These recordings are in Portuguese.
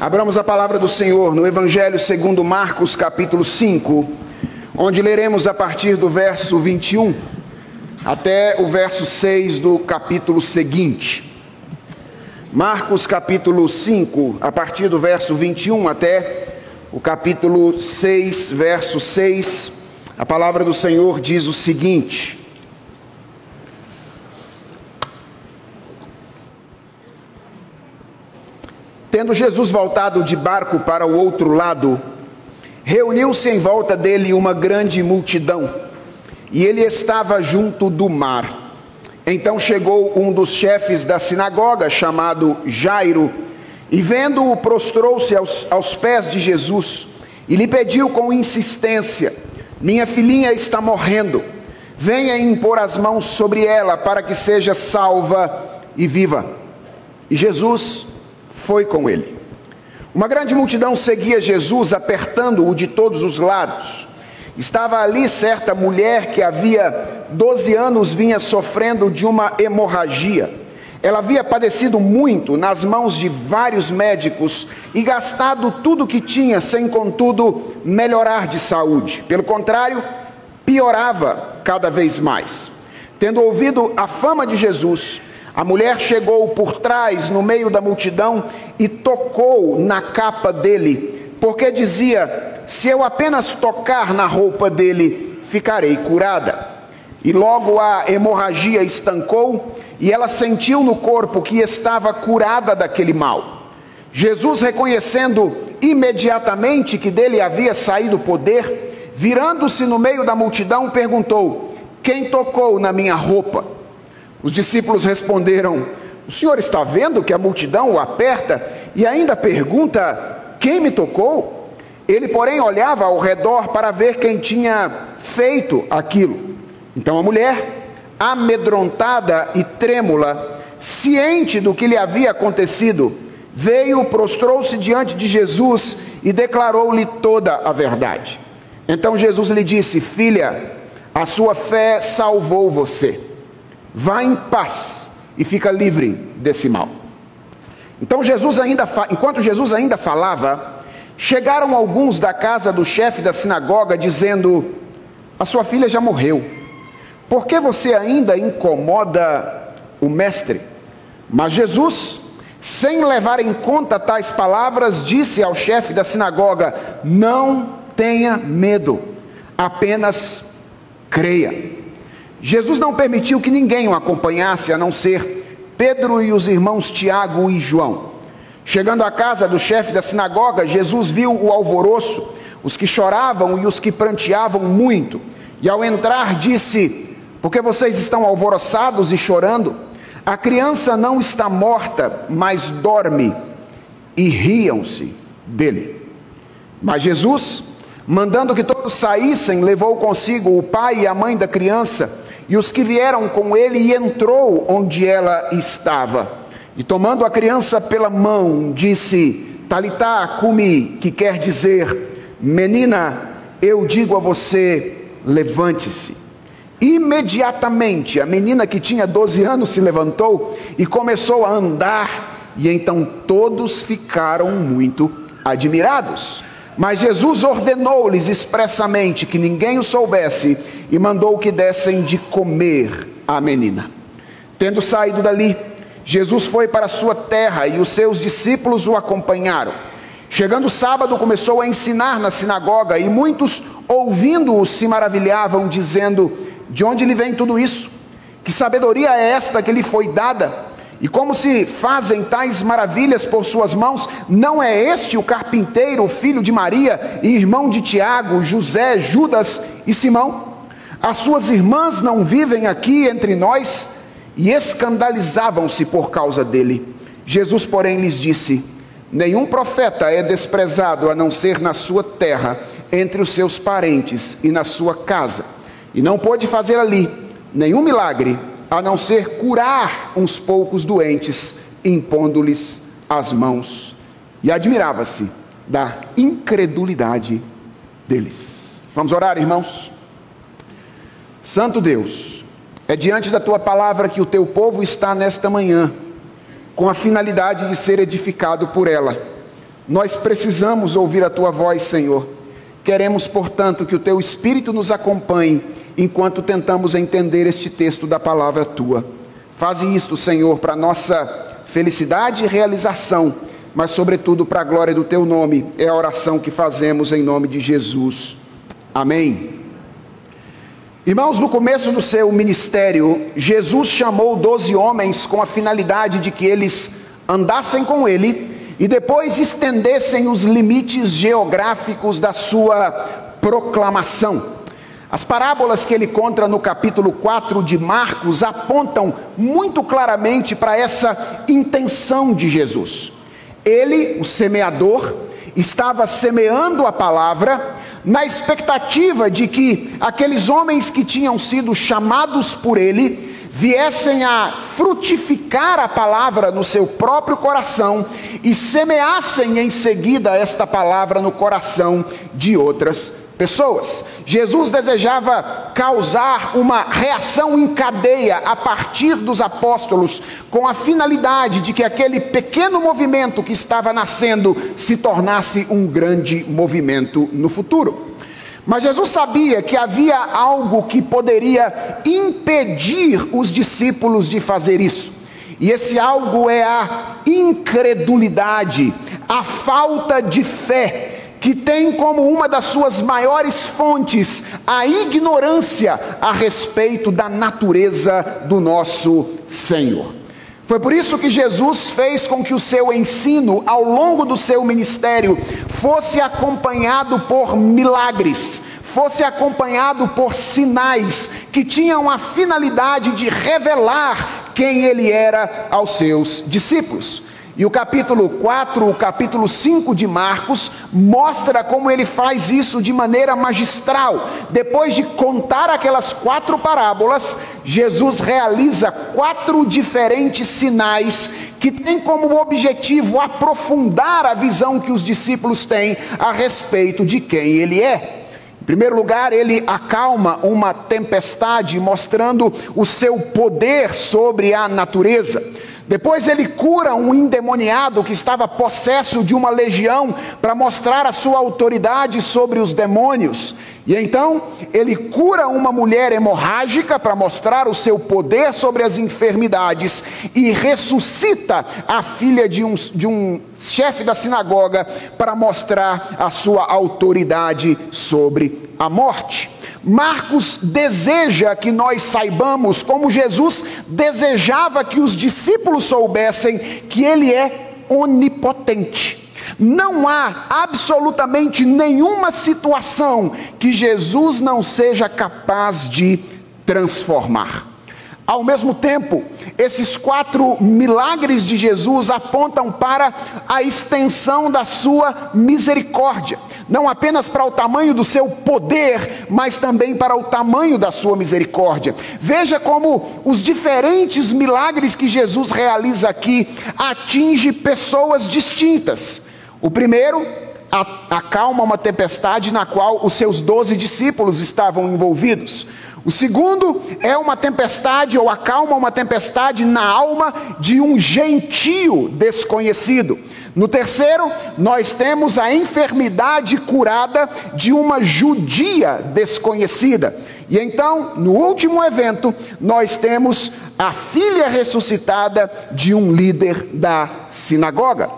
Abramos a palavra do Senhor no Evangelho segundo Marcos, capítulo 5, onde leremos a partir do verso 21 até o verso 6 do capítulo seguinte. Marcos, capítulo 5, a partir do verso 21 até o capítulo 6, verso 6. A palavra do Senhor diz o seguinte: Tendo Jesus voltado de barco para o outro lado, reuniu-se em volta dele uma grande multidão, e ele estava junto do mar. Então chegou um dos chefes da sinagoga, chamado Jairo, e vendo-o, prostrou-se aos, aos pés de Jesus e lhe pediu com insistência: Minha filhinha está morrendo, venha impor as mãos sobre ela para que seja salva e viva. E Jesus foi com ele. Uma grande multidão seguia Jesus, apertando-o de todos os lados. Estava ali certa mulher que havia 12 anos vinha sofrendo de uma hemorragia. Ela havia padecido muito nas mãos de vários médicos e gastado tudo o que tinha, sem contudo melhorar de saúde. Pelo contrário, piorava cada vez mais. Tendo ouvido a fama de Jesus, a mulher chegou por trás, no meio da multidão, e tocou na capa dele, porque dizia: Se eu apenas tocar na roupa dele, ficarei curada. E logo a hemorragia estancou, e ela sentiu no corpo que estava curada daquele mal. Jesus, reconhecendo imediatamente que dele havia saído poder, virando-se no meio da multidão, perguntou: Quem tocou na minha roupa? Os discípulos responderam: O senhor está vendo que a multidão o aperta e ainda pergunta: Quem me tocou? Ele, porém, olhava ao redor para ver quem tinha feito aquilo. Então a mulher, amedrontada e trêmula, ciente do que lhe havia acontecido, veio, prostrou-se diante de Jesus e declarou-lhe toda a verdade. Então Jesus lhe disse: Filha, a sua fé salvou você Vá em paz e fica livre desse mal. Então Jesus ainda, enquanto Jesus ainda falava, chegaram alguns da casa do chefe da sinagoga dizendo: A sua filha já morreu. Por que você ainda incomoda o mestre? Mas Jesus, sem levar em conta tais palavras, disse ao chefe da sinagoga: Não tenha medo, apenas creia. Jesus não permitiu que ninguém o acompanhasse, a não ser Pedro e os irmãos Tiago e João. Chegando à casa do chefe da sinagoga, Jesus viu o alvoroço, os que choravam e os que pranteavam muito. E ao entrar, disse: Por que vocês estão alvoroçados e chorando? A criança não está morta, mas dorme. E riam-se dele. Mas Jesus, mandando que todos saíssem, levou consigo o pai e a mãe da criança e os que vieram com ele, e entrou onde ela estava. E tomando a criança pela mão, disse: Talitá, cumi, que quer dizer, menina, eu digo a você, levante-se. Imediatamente a menina que tinha 12 anos se levantou e começou a andar, e então todos ficaram muito admirados. Mas Jesus ordenou-lhes expressamente que ninguém o soubesse e mandou que dessem de comer à menina. Tendo saído dali, Jesus foi para sua terra e os seus discípulos o acompanharam. Chegando sábado, começou a ensinar na sinagoga e muitos, ouvindo-o, se maravilhavam, dizendo: De onde lhe vem tudo isso? Que sabedoria é esta que lhe foi dada? E como se fazem tais maravilhas por suas mãos, não é este o carpinteiro, filho de Maria e irmão de Tiago, José, Judas e Simão? As suas irmãs não vivem aqui entre nós? E escandalizavam-se por causa dele. Jesus, porém, lhes disse: Nenhum profeta é desprezado a não ser na sua terra, entre os seus parentes e na sua casa. E não pôde fazer ali nenhum milagre a não ser curar uns poucos doentes, impondo-lhes as mãos. E admirava-se da incredulidade deles. Vamos orar, irmãos? Santo Deus, é diante da tua palavra que o teu povo está nesta manhã, com a finalidade de ser edificado por ela. Nós precisamos ouvir a tua voz, Senhor. Queremos, portanto, que o teu Espírito nos acompanhe enquanto tentamos entender este texto da palavra tua. Faze isto, Senhor, para nossa felicidade e realização, mas, sobretudo, para a glória do teu nome. É a oração que fazemos em nome de Jesus. Amém. Irmãos, no começo do seu ministério, Jesus chamou doze homens com a finalidade de que eles andassem com ele e depois estendessem os limites geográficos da sua proclamação. As parábolas que ele conta no capítulo 4 de Marcos apontam muito claramente para essa intenção de Jesus. Ele, o semeador, estava semeando a palavra na expectativa de que aqueles homens que tinham sido chamados por ele viessem a frutificar a palavra no seu próprio coração e semeassem em seguida esta palavra no coração de outras pessoas. Jesus desejava causar uma reação em cadeia a partir dos apóstolos, com a finalidade de que aquele pequeno movimento que estava nascendo se tornasse um grande movimento no futuro. Mas Jesus sabia que havia algo que poderia impedir os discípulos de fazer isso. E esse algo é a incredulidade, a falta de fé, que tem como uma das suas maiores fontes a ignorância a respeito da natureza do nosso Senhor. Foi por isso que Jesus fez com que o seu ensino, ao longo do seu ministério, fosse acompanhado por milagres, fosse acompanhado por sinais que tinham a finalidade de revelar quem ele era aos seus discípulos. E o capítulo 4, o capítulo 5 de Marcos, mostra como ele faz isso de maneira magistral. Depois de contar aquelas quatro parábolas, Jesus realiza quatro diferentes sinais que têm como objetivo aprofundar a visão que os discípulos têm a respeito de quem ele é. Em primeiro lugar, ele acalma uma tempestade, mostrando o seu poder sobre a natureza. Depois ele cura um endemoniado que estava possesso de uma legião para mostrar a sua autoridade sobre os demônios. E então ele cura uma mulher hemorrágica para mostrar o seu poder sobre as enfermidades e ressuscita a filha de um, de um chefe da sinagoga para mostrar a sua autoridade sobre a morte. Marcos deseja que nós saibamos, como Jesus desejava que os discípulos soubessem, que Ele é onipotente. Não há absolutamente nenhuma situação que Jesus não seja capaz de transformar. Ao mesmo tempo, esses quatro milagres de Jesus apontam para a extensão da sua misericórdia, não apenas para o tamanho do seu poder, mas também para o tamanho da sua misericórdia. Veja como os diferentes milagres que Jesus realiza aqui atinge pessoas distintas. O primeiro acalma uma tempestade na qual os seus doze discípulos estavam envolvidos. O segundo é uma tempestade, ou acalma uma tempestade na alma de um gentio desconhecido. No terceiro, nós temos a enfermidade curada de uma judia desconhecida. E então, no último evento, nós temos a filha ressuscitada de um líder da sinagoga.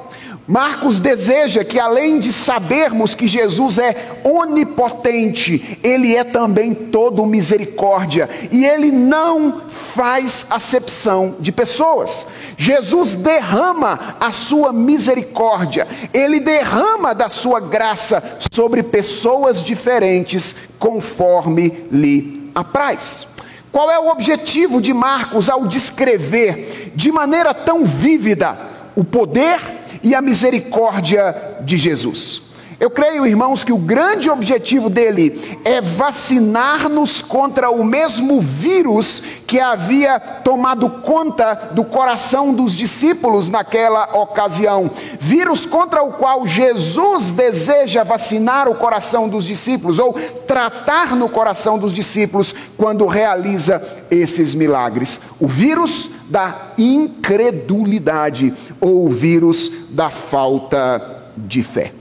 Marcos deseja que, além de sabermos que Jesus é onipotente, ele é também todo misericórdia e ele não faz acepção de pessoas. Jesus derrama a sua misericórdia, ele derrama da sua graça sobre pessoas diferentes, conforme lhe apraz. Qual é o objetivo de Marcos ao descrever de maneira tão vívida o poder e a misericórdia de Jesus. Eu creio, irmãos, que o grande objetivo dele é vacinar-nos contra o mesmo vírus que havia tomado conta do coração dos discípulos naquela ocasião. Vírus contra o qual Jesus deseja vacinar o coração dos discípulos, ou tratar no coração dos discípulos, quando realiza esses milagres. O vírus da incredulidade ou o vírus da falta de fé.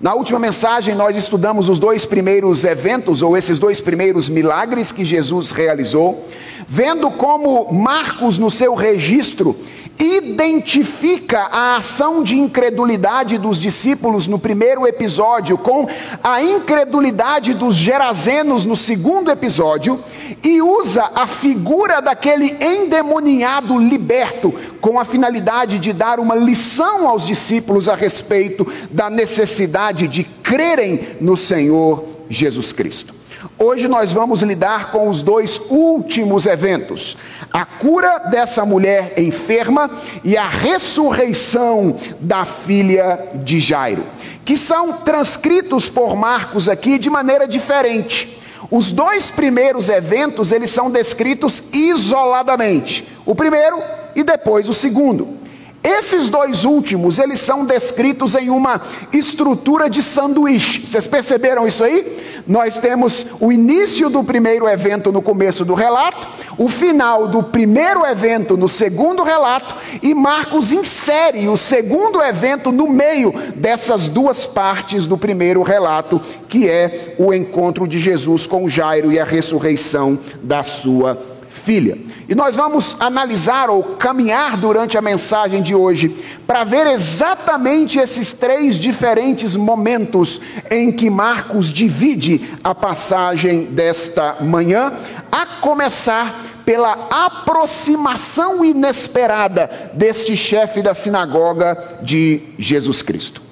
Na última mensagem, nós estudamos os dois primeiros eventos, ou esses dois primeiros milagres que Jesus realizou, vendo como Marcos, no seu registro, identifica a ação de incredulidade dos discípulos no primeiro episódio com a incredulidade dos gerazenos no segundo episódio e usa a figura daquele endemoniado liberto com a finalidade de dar uma lição aos discípulos a respeito da necessidade de crerem no Senhor Jesus Cristo. Hoje nós vamos lidar com os dois últimos eventos: a cura dessa mulher enferma e a ressurreição da filha de Jairo, que são transcritos por Marcos aqui de maneira diferente. Os dois primeiros eventos, eles são descritos isoladamente. O primeiro e depois o segundo. Esses dois últimos, eles são descritos em uma estrutura de sanduíche. Vocês perceberam isso aí? Nós temos o início do primeiro evento no começo do relato, o final do primeiro evento no segundo relato, e Marcos insere o segundo evento no meio dessas duas partes do primeiro relato, que é o encontro de Jesus com Jairo e a ressurreição da sua filha. E nós vamos analisar ou caminhar durante a mensagem de hoje para ver exatamente esses três diferentes momentos em que Marcos divide a passagem desta manhã, a começar pela aproximação inesperada deste chefe da sinagoga de Jesus Cristo.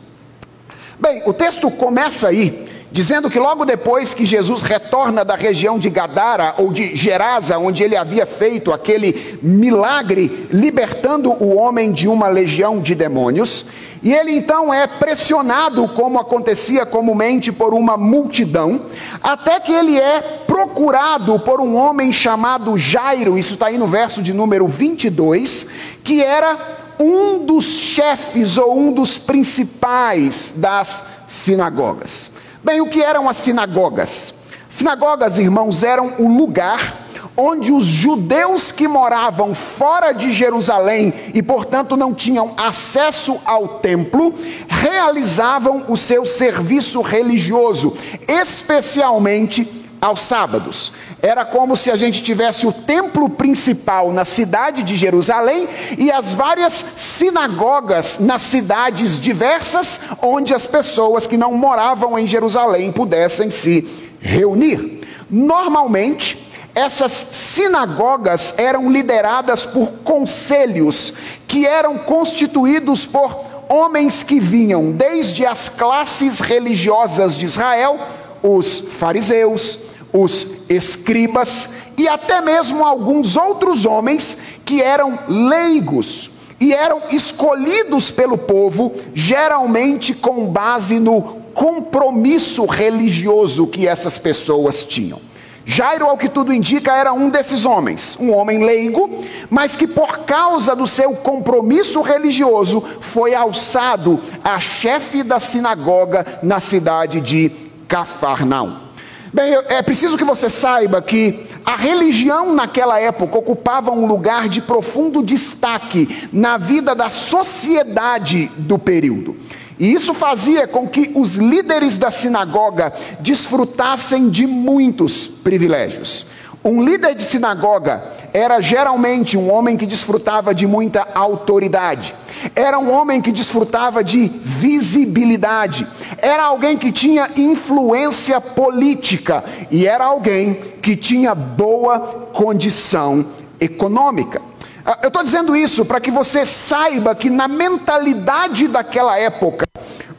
Bem, o texto começa aí dizendo que logo depois que Jesus retorna da região de Gadara ou de Gerasa, onde ele havia feito aquele milagre libertando o homem de uma legião de demônios, e ele então é pressionado, como acontecia comumente, por uma multidão, até que ele é procurado por um homem chamado Jairo, isso está aí no verso de número 22, que era um dos chefes ou um dos principais das sinagogas. Bem, o que eram as sinagogas? Sinagogas, irmãos, eram o lugar onde os judeus que moravam fora de Jerusalém e, portanto, não tinham acesso ao templo, realizavam o seu serviço religioso, especialmente aos sábados. Era como se a gente tivesse o templo principal na cidade de Jerusalém e as várias sinagogas nas cidades diversas, onde as pessoas que não moravam em Jerusalém pudessem se reunir. Normalmente, essas sinagogas eram lideradas por conselhos que eram constituídos por homens que vinham desde as classes religiosas de Israel, os fariseus, os escribas e até mesmo alguns outros homens que eram leigos e eram escolhidos pelo povo, geralmente com base no compromisso religioso que essas pessoas tinham. Jairo, ao que tudo indica, era um desses homens, um homem leigo, mas que por causa do seu compromisso religioso foi alçado a chefe da sinagoga na cidade de Cafarnaum. Bem, é preciso que você saiba que a religião naquela época ocupava um lugar de profundo destaque na vida da sociedade do período. E isso fazia com que os líderes da sinagoga desfrutassem de muitos privilégios. Um líder de sinagoga era geralmente um homem que desfrutava de muita autoridade. Era um homem que desfrutava de visibilidade. Era alguém que tinha influência política. E era alguém que tinha boa condição econômica. Ah, eu estou dizendo isso para que você saiba que, na mentalidade daquela época,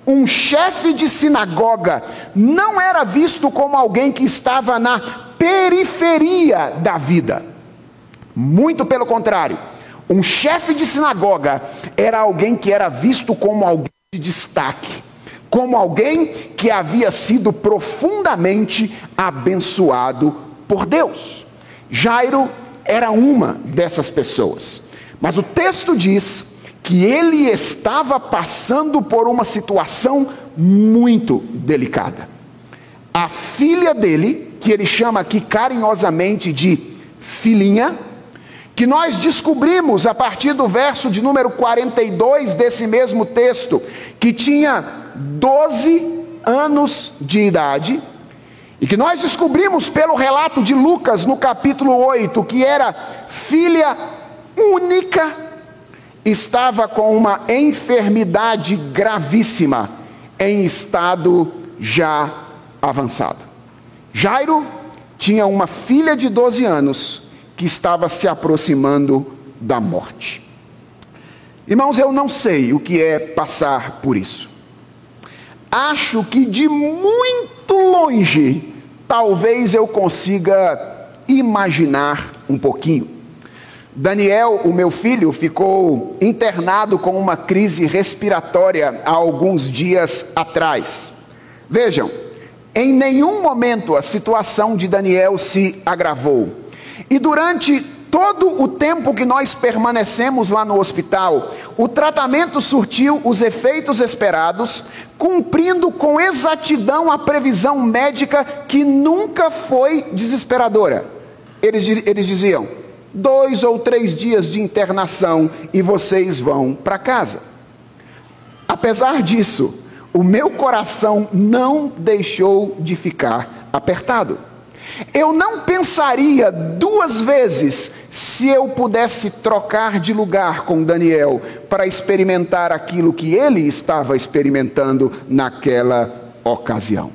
um chefe de sinagoga não era visto como alguém que estava na periferia da vida. Muito pelo contrário um chefe de sinagoga era alguém que era visto como alguém de destaque, como alguém que havia sido profundamente abençoado por Deus. Jairo era uma dessas pessoas, mas o texto diz que ele estava passando por uma situação muito delicada. A filha dele, que ele chama aqui carinhosamente de filhinha, que nós descobrimos a partir do verso de número 42 desse mesmo texto, que tinha 12 anos de idade, e que nós descobrimos pelo relato de Lucas no capítulo 8 que era filha única, estava com uma enfermidade gravíssima, em estado já avançado. Jairo tinha uma filha de 12 anos que estava se aproximando da morte. Irmãos, eu não sei o que é passar por isso. Acho que de muito longe, talvez eu consiga imaginar um pouquinho. Daniel, o meu filho, ficou internado com uma crise respiratória há alguns dias atrás. Vejam, em nenhum momento a situação de Daniel se agravou. E durante todo o tempo que nós permanecemos lá no hospital, o tratamento surtiu os efeitos esperados, cumprindo com exatidão a previsão médica que nunca foi desesperadora. Eles, eles diziam: dois ou três dias de internação e vocês vão para casa. Apesar disso, o meu coração não deixou de ficar apertado. Eu não pensaria duas vezes se eu pudesse trocar de lugar com Daniel para experimentar aquilo que ele estava experimentando naquela ocasião.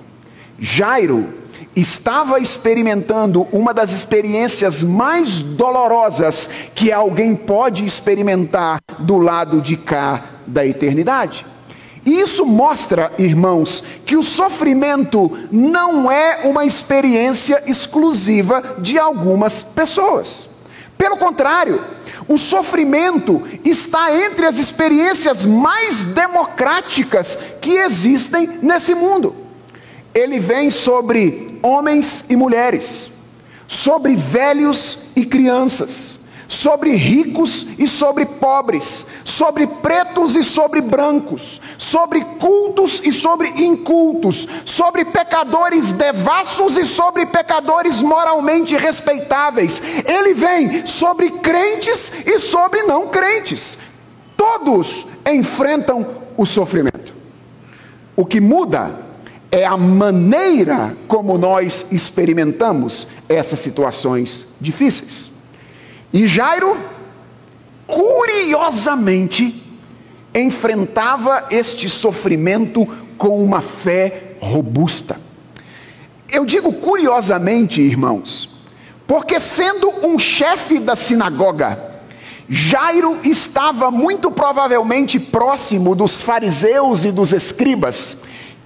Jairo estava experimentando uma das experiências mais dolorosas que alguém pode experimentar do lado de cá da eternidade. E isso mostra, irmãos, que o sofrimento não é uma experiência exclusiva de algumas pessoas. Pelo contrário, o sofrimento está entre as experiências mais democráticas que existem nesse mundo. Ele vem sobre homens e mulheres, sobre velhos e crianças sobre ricos e sobre pobres, sobre pretos e sobre brancos, sobre cultos e sobre incultos, sobre pecadores devassos e sobre pecadores moralmente respeitáveis. Ele vem sobre crentes e sobre não crentes. Todos enfrentam o sofrimento. O que muda é a maneira como nós experimentamos essas situações difíceis. E Jairo, curiosamente, enfrentava este sofrimento com uma fé robusta. Eu digo curiosamente, irmãos, porque sendo um chefe da sinagoga, Jairo estava muito provavelmente próximo dos fariseus e dos escribas,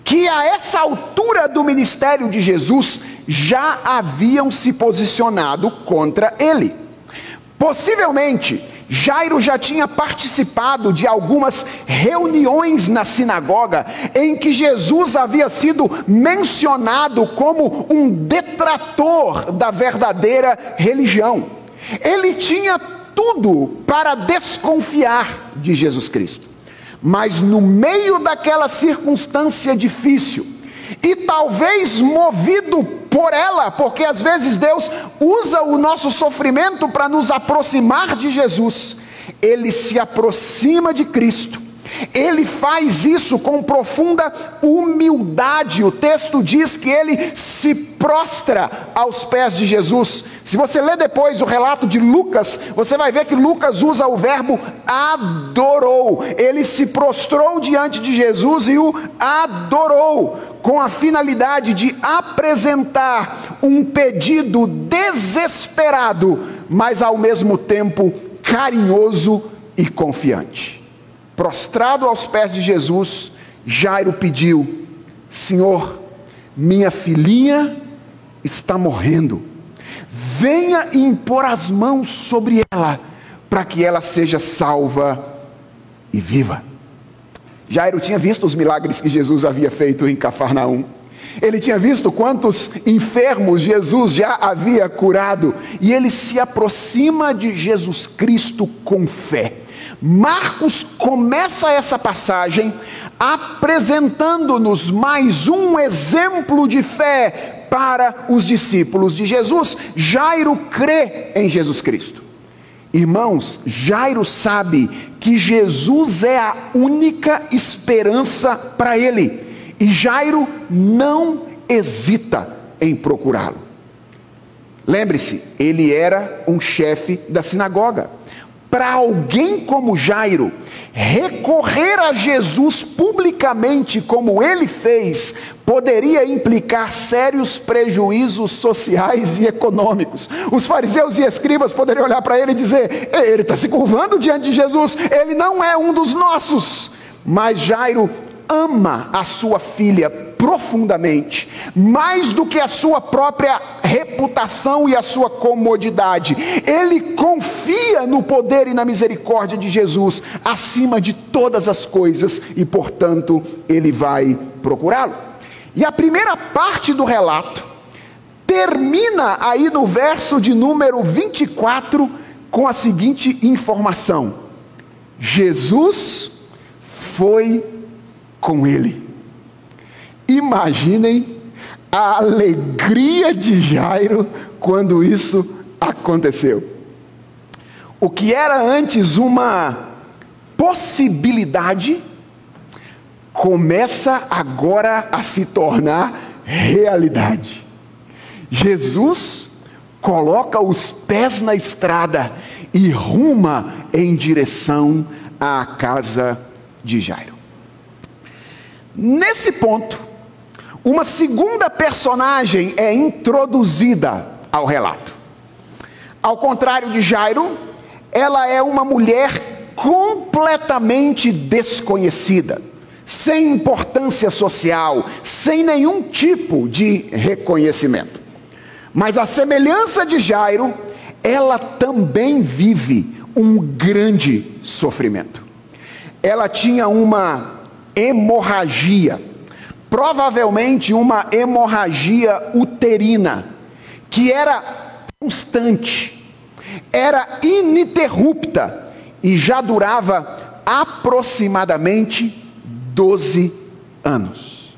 que a essa altura do ministério de Jesus já haviam se posicionado contra ele. Possivelmente, Jairo já tinha participado de algumas reuniões na sinagoga em que Jesus havia sido mencionado como um detrator da verdadeira religião. Ele tinha tudo para desconfiar de Jesus Cristo. Mas no meio daquela circunstância difícil, e talvez movido por ela, porque às vezes Deus usa o nosso sofrimento para nos aproximar de Jesus. Ele se aproxima de Cristo. Ele faz isso com profunda humildade. O texto diz que ele se prostra aos pés de Jesus. Se você ler depois o relato de Lucas, você vai ver que Lucas usa o verbo adorou. Ele se prostrou diante de Jesus e o adorou com a finalidade de apresentar um pedido desesperado, mas ao mesmo tempo carinhoso e confiante. Prostrado aos pés de Jesus, Jairo pediu: Senhor, minha filhinha está morrendo, venha impor as mãos sobre ela, para que ela seja salva e viva. Jairo tinha visto os milagres que Jesus havia feito em Cafarnaum. Ele tinha visto quantos enfermos Jesus já havia curado. E ele se aproxima de Jesus Cristo com fé. Marcos começa essa passagem apresentando-nos mais um exemplo de fé para os discípulos de Jesus. Jairo crê em Jesus Cristo. Irmãos, Jairo sabe que Jesus é a única esperança para ele, e Jairo não hesita em procurá-lo. Lembre-se, ele era um chefe da sinagoga. Para alguém como Jairo, recorrer a Jesus publicamente, como ele fez, poderia implicar sérios prejuízos sociais e econômicos. Os fariseus e escribas poderiam olhar para ele e dizer: ele está se curvando diante de Jesus, ele não é um dos nossos. Mas Jairo ama a sua filha profundamente, mais do que a sua própria reputação e a sua comodidade. Ele confia no poder e na misericórdia de Jesus acima de todas as coisas e, portanto, ele vai procurá-lo. E a primeira parte do relato termina aí no verso de número 24 com a seguinte informação: Jesus foi com ele. Imaginem a alegria de Jairo quando isso aconteceu. O que era antes uma possibilidade, começa agora a se tornar realidade. Jesus coloca os pés na estrada e ruma em direção à casa de Jairo. Nesse ponto, uma segunda personagem é introduzida ao relato. Ao contrário de Jairo, ela é uma mulher completamente desconhecida, sem importância social, sem nenhum tipo de reconhecimento. Mas a semelhança de Jairo, ela também vive um grande sofrimento. Ela tinha uma hemorragia, provavelmente uma hemorragia uterina, que era constante, era ininterrupta e já durava aproximadamente 12 anos.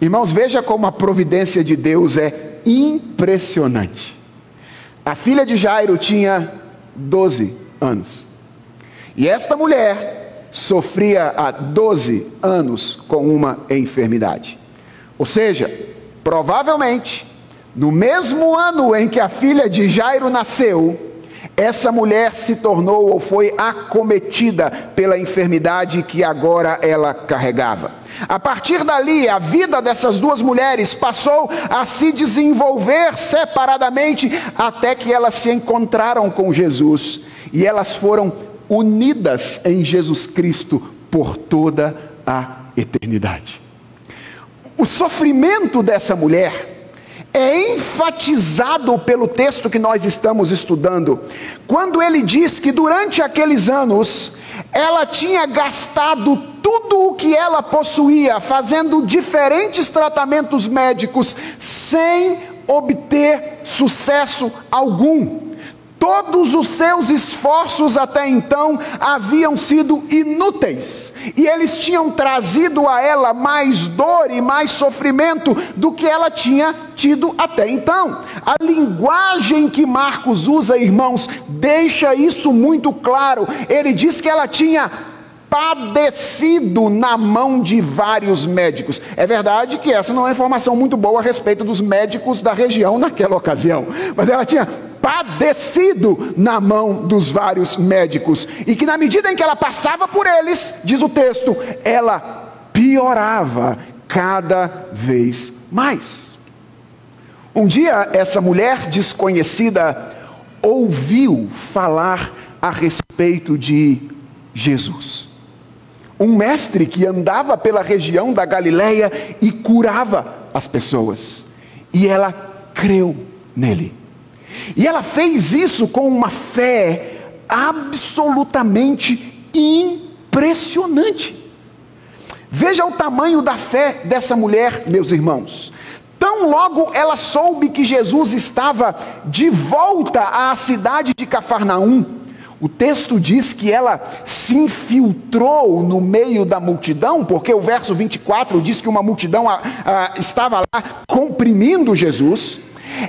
Irmãos, veja como a providência de Deus é impressionante. A filha de Jairo tinha 12 anos. E esta mulher sofria há 12 anos com uma enfermidade. Ou seja, provavelmente, no mesmo ano em que a filha de Jairo nasceu, essa mulher se tornou ou foi acometida pela enfermidade que agora ela carregava. A partir dali, a vida dessas duas mulheres passou a se desenvolver separadamente até que elas se encontraram com Jesus e elas foram unidas em Jesus Cristo por toda a eternidade. O sofrimento dessa mulher é enfatizado pelo texto que nós estamos estudando, quando ele diz que durante aqueles anos ela tinha gastado tudo o que ela possuía, fazendo diferentes tratamentos médicos, sem obter sucesso algum. Todos os seus esforços até então haviam sido inúteis, e eles tinham trazido a ela mais dor e mais sofrimento do que ela tinha tido até então. A linguagem que Marcos usa, irmãos, deixa isso muito claro. Ele diz que ela tinha padecido na mão de vários médicos. É verdade que essa não é informação muito boa a respeito dos médicos da região naquela ocasião, mas ela tinha padecido na mão dos vários médicos, e que na medida em que ela passava por eles, diz o texto, ela piorava cada vez mais. Um dia, essa mulher desconhecida ouviu falar a respeito de Jesus. Um mestre que andava pela região da Galileia e curava as pessoas. E ela creu nele. E ela fez isso com uma fé absolutamente impressionante. Veja o tamanho da fé dessa mulher, meus irmãos. Tão logo ela soube que Jesus estava de volta à cidade de Cafarnaum, o texto diz que ela se infiltrou no meio da multidão, porque o verso 24 diz que uma multidão a, a, estava lá comprimindo Jesus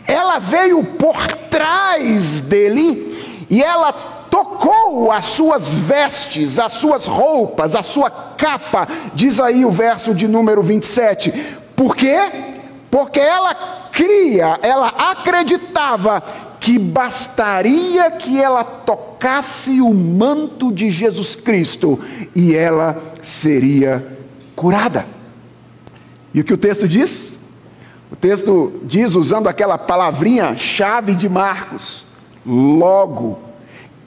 ela veio por trás dele e ela tocou as suas vestes, as suas roupas, a sua capa, diz aí o verso de número 27. Por quê? Porque ela cria, ela acreditava que bastaria que ela tocasse o manto de Jesus Cristo e ela seria curada. E o que o texto diz? O texto diz, usando aquela palavrinha chave de Marcos, logo,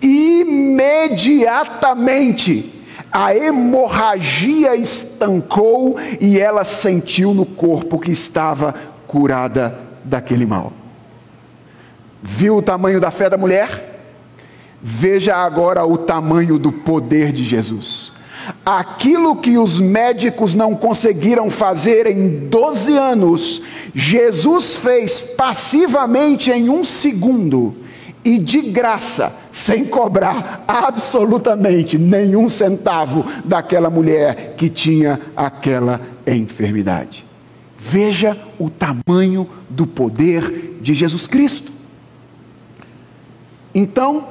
imediatamente, a hemorragia estancou e ela sentiu no corpo que estava curada daquele mal. Viu o tamanho da fé da mulher? Veja agora o tamanho do poder de Jesus. Aquilo que os médicos não conseguiram fazer em 12 anos, Jesus fez passivamente em um segundo e de graça, sem cobrar absolutamente nenhum centavo daquela mulher que tinha aquela enfermidade. Veja o tamanho do poder de Jesus Cristo. Então,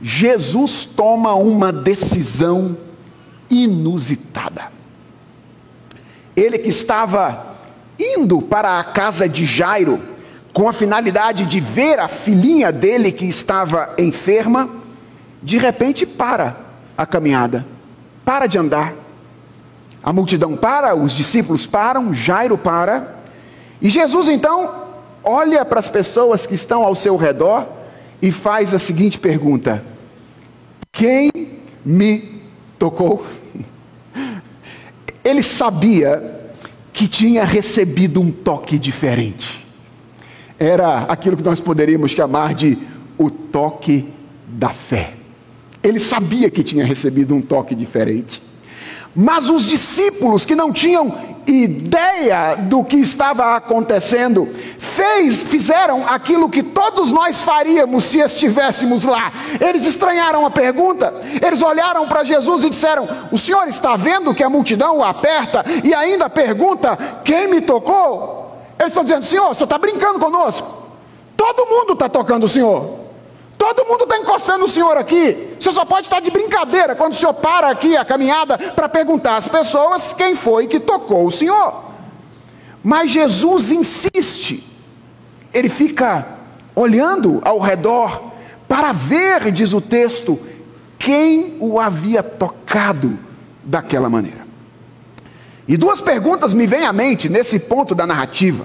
Jesus toma uma decisão inusitada. Ele que estava indo para a casa de Jairo, com a finalidade de ver a filhinha dele que estava enferma, de repente para a caminhada, para de andar. A multidão para, os discípulos param, Jairo para, e Jesus então olha para as pessoas que estão ao seu redor e faz a seguinte pergunta: Quem me tocou? Ele sabia que tinha recebido um toque diferente. Era aquilo que nós poderíamos chamar de o toque da fé. Ele sabia que tinha recebido um toque diferente. Mas os discípulos que não tinham ideia do que estava acontecendo, fez, fizeram aquilo que todos nós faríamos se estivéssemos lá. Eles estranharam a pergunta, eles olharam para Jesus e disseram: O senhor está vendo que a multidão o aperta e ainda pergunta: Quem me tocou? Eles estão dizendo: Senhor, você está brincando conosco. Todo mundo está tocando o senhor. Todo mundo está encostando o senhor aqui. Você só pode estar de brincadeira quando o senhor para aqui a caminhada para perguntar às pessoas quem foi que tocou o senhor. Mas Jesus insiste. Ele fica olhando ao redor para ver, diz o texto, quem o havia tocado daquela maneira. E duas perguntas me vêm à mente nesse ponto da narrativa.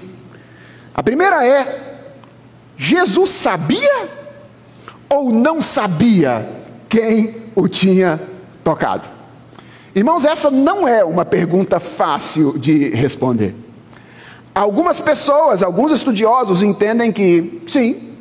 A primeira é: Jesus sabia ou não sabia quem o tinha tocado? Irmãos, essa não é uma pergunta fácil de responder. Algumas pessoas, alguns estudiosos entendem que, sim,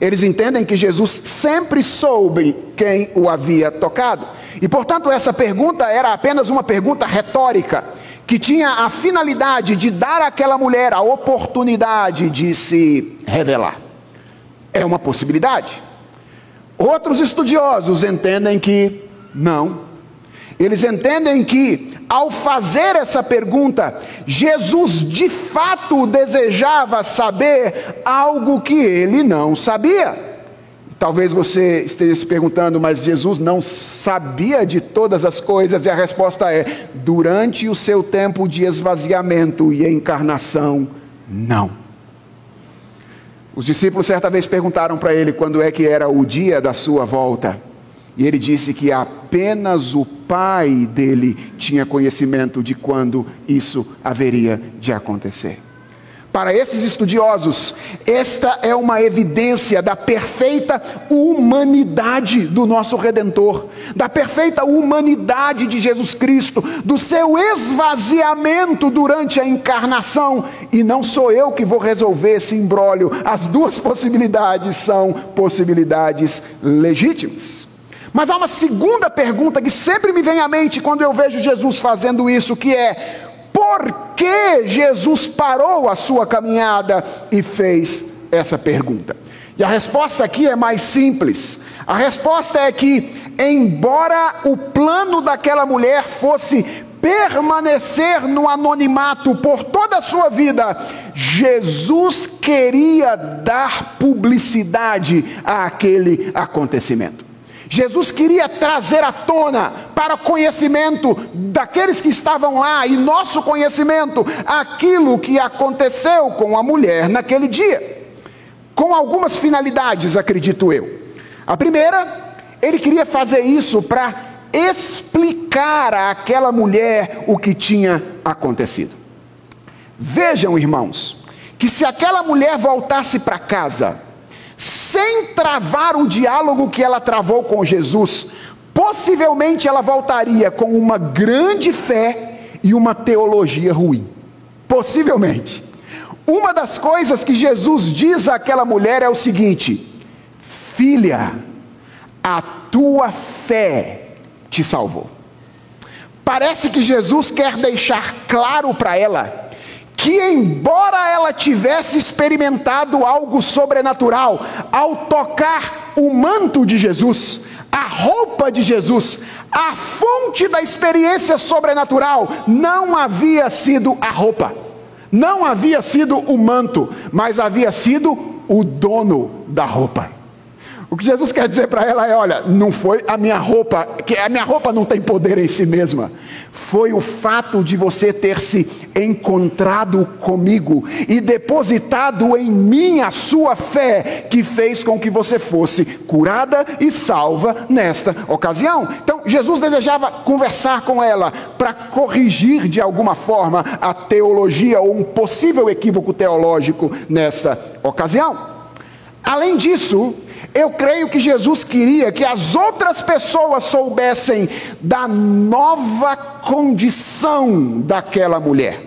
eles entendem que Jesus sempre soube quem o havia tocado. E, portanto, essa pergunta era apenas uma pergunta retórica, que tinha a finalidade de dar àquela mulher a oportunidade de se revelar. É uma possibilidade. Outros estudiosos entendem que não. Eles entendem que, ao fazer essa pergunta, Jesus de fato desejava saber algo que ele não sabia. Talvez você esteja se perguntando, mas Jesus não sabia de todas as coisas, e a resposta é: durante o seu tempo de esvaziamento e encarnação, não. Os discípulos certa vez perguntaram para ele quando é que era o dia da sua volta. E ele disse que apenas o pai dele tinha conhecimento de quando isso haveria de acontecer. Para esses estudiosos, esta é uma evidência da perfeita humanidade do nosso Redentor, da perfeita humanidade de Jesus Cristo, do seu esvaziamento durante a encarnação. E não sou eu que vou resolver esse imbróglio, as duas possibilidades são possibilidades legítimas. Mas há uma segunda pergunta que sempre me vem à mente quando eu vejo Jesus fazendo isso, que é: por que Jesus parou a sua caminhada e fez essa pergunta? E a resposta aqui é mais simples. A resposta é que, embora o plano daquela mulher fosse permanecer no anonimato por toda a sua vida, Jesus queria dar publicidade àquele acontecimento. Jesus queria trazer à tona para conhecimento daqueles que estavam lá e nosso conhecimento aquilo que aconteceu com a mulher naquele dia, com algumas finalidades, acredito eu. A primeira, ele queria fazer isso para explicar àquela mulher o que tinha acontecido. Vejam, irmãos, que se aquela mulher voltasse para casa, sem travar o diálogo que ela travou com Jesus, possivelmente ela voltaria com uma grande fé e uma teologia ruim. Possivelmente. Uma das coisas que Jesus diz àquela mulher é o seguinte: Filha, a tua fé te salvou. Parece que Jesus quer deixar claro para ela que, embora ela tivesse experimentado algo sobrenatural ao tocar o manto de Jesus, a roupa de Jesus, a fonte da experiência sobrenatural não havia sido a roupa, não havia sido o manto, mas havia sido o dono da roupa. O que Jesus quer dizer para ela é: olha, não foi a minha roupa, que a minha roupa não tem poder em si mesma. Foi o fato de você ter se encontrado comigo e depositado em mim a sua fé que fez com que você fosse curada e salva nesta ocasião. Então, Jesus desejava conversar com ela para corrigir de alguma forma a teologia ou um possível equívoco teológico nesta ocasião. Além disso, eu creio que Jesus queria que as outras pessoas soubessem da nova condição daquela mulher.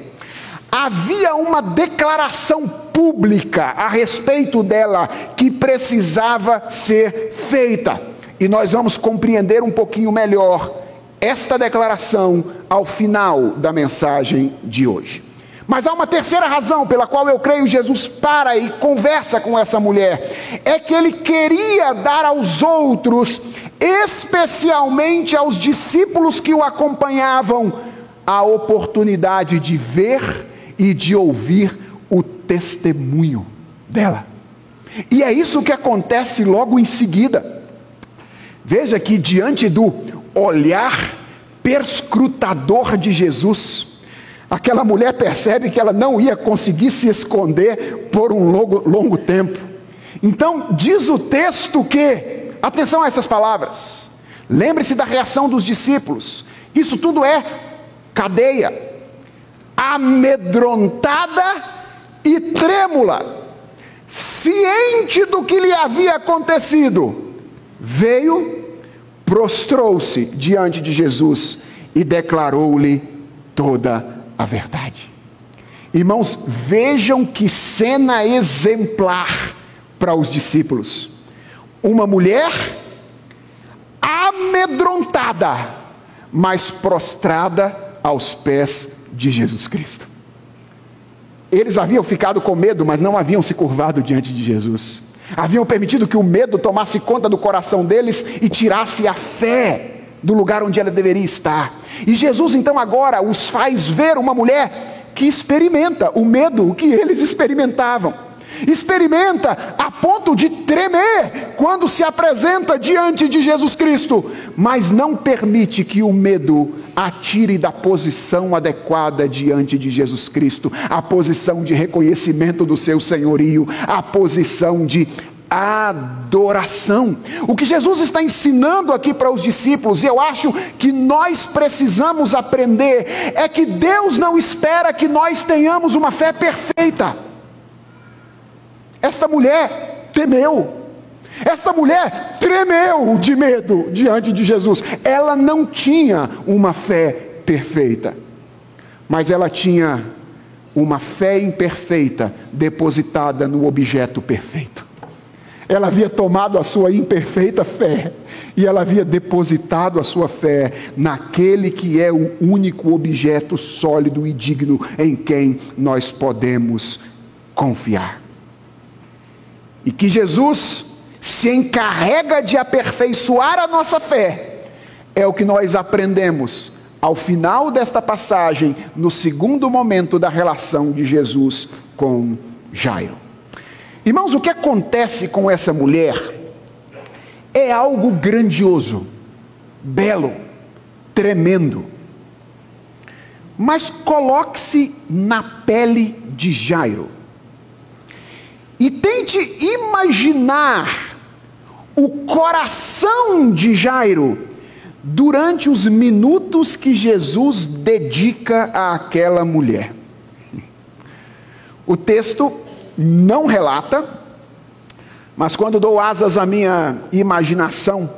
Havia uma declaração pública a respeito dela que precisava ser feita. E nós vamos compreender um pouquinho melhor esta declaração ao final da mensagem de hoje. Mas há uma terceira razão pela qual eu creio Jesus para e conversa com essa mulher, é que ele queria dar aos outros, especialmente aos discípulos que o acompanhavam, a oportunidade de ver e de ouvir o testemunho dela. E é isso que acontece logo em seguida. Veja que diante do olhar perscrutador de Jesus, Aquela mulher percebe que ela não ia conseguir se esconder por um longo, longo tempo. Então, diz o texto que, atenção a essas palavras, lembre-se da reação dos discípulos, isso tudo é cadeia, amedrontada e trêmula, ciente do que lhe havia acontecido, veio, prostrou-se diante de Jesus e declarou-lhe toda a a verdade. Irmãos, vejam que cena exemplar para os discípulos. Uma mulher amedrontada, mas prostrada aos pés de Jesus Cristo. Eles haviam ficado com medo, mas não haviam se curvado diante de Jesus. Haviam permitido que o medo tomasse conta do coração deles e tirasse a fé do lugar onde ela deveria estar. E Jesus então agora os faz ver uma mulher que experimenta o medo que eles experimentavam. Experimenta a ponto de tremer quando se apresenta diante de Jesus Cristo, mas não permite que o medo atire da posição adequada diante de Jesus Cristo, a posição de reconhecimento do seu senhorio, a posição de adoração. O que Jesus está ensinando aqui para os discípulos, e eu acho que nós precisamos aprender, é que Deus não espera que nós tenhamos uma fé perfeita. Esta mulher temeu. Esta mulher tremeu de medo diante de Jesus. Ela não tinha uma fé perfeita, mas ela tinha uma fé imperfeita depositada no objeto perfeito. Ela havia tomado a sua imperfeita fé e ela havia depositado a sua fé naquele que é o único objeto sólido e digno em quem nós podemos confiar. E que Jesus se encarrega de aperfeiçoar a nossa fé, é o que nós aprendemos ao final desta passagem, no segundo momento da relação de Jesus com Jairo. Irmãos, o que acontece com essa mulher é algo grandioso, belo, tremendo. Mas coloque-se na pele de Jairo e tente imaginar o coração de Jairo durante os minutos que Jesus dedica àquela mulher. O texto não relata, mas quando dou asas à minha imaginação,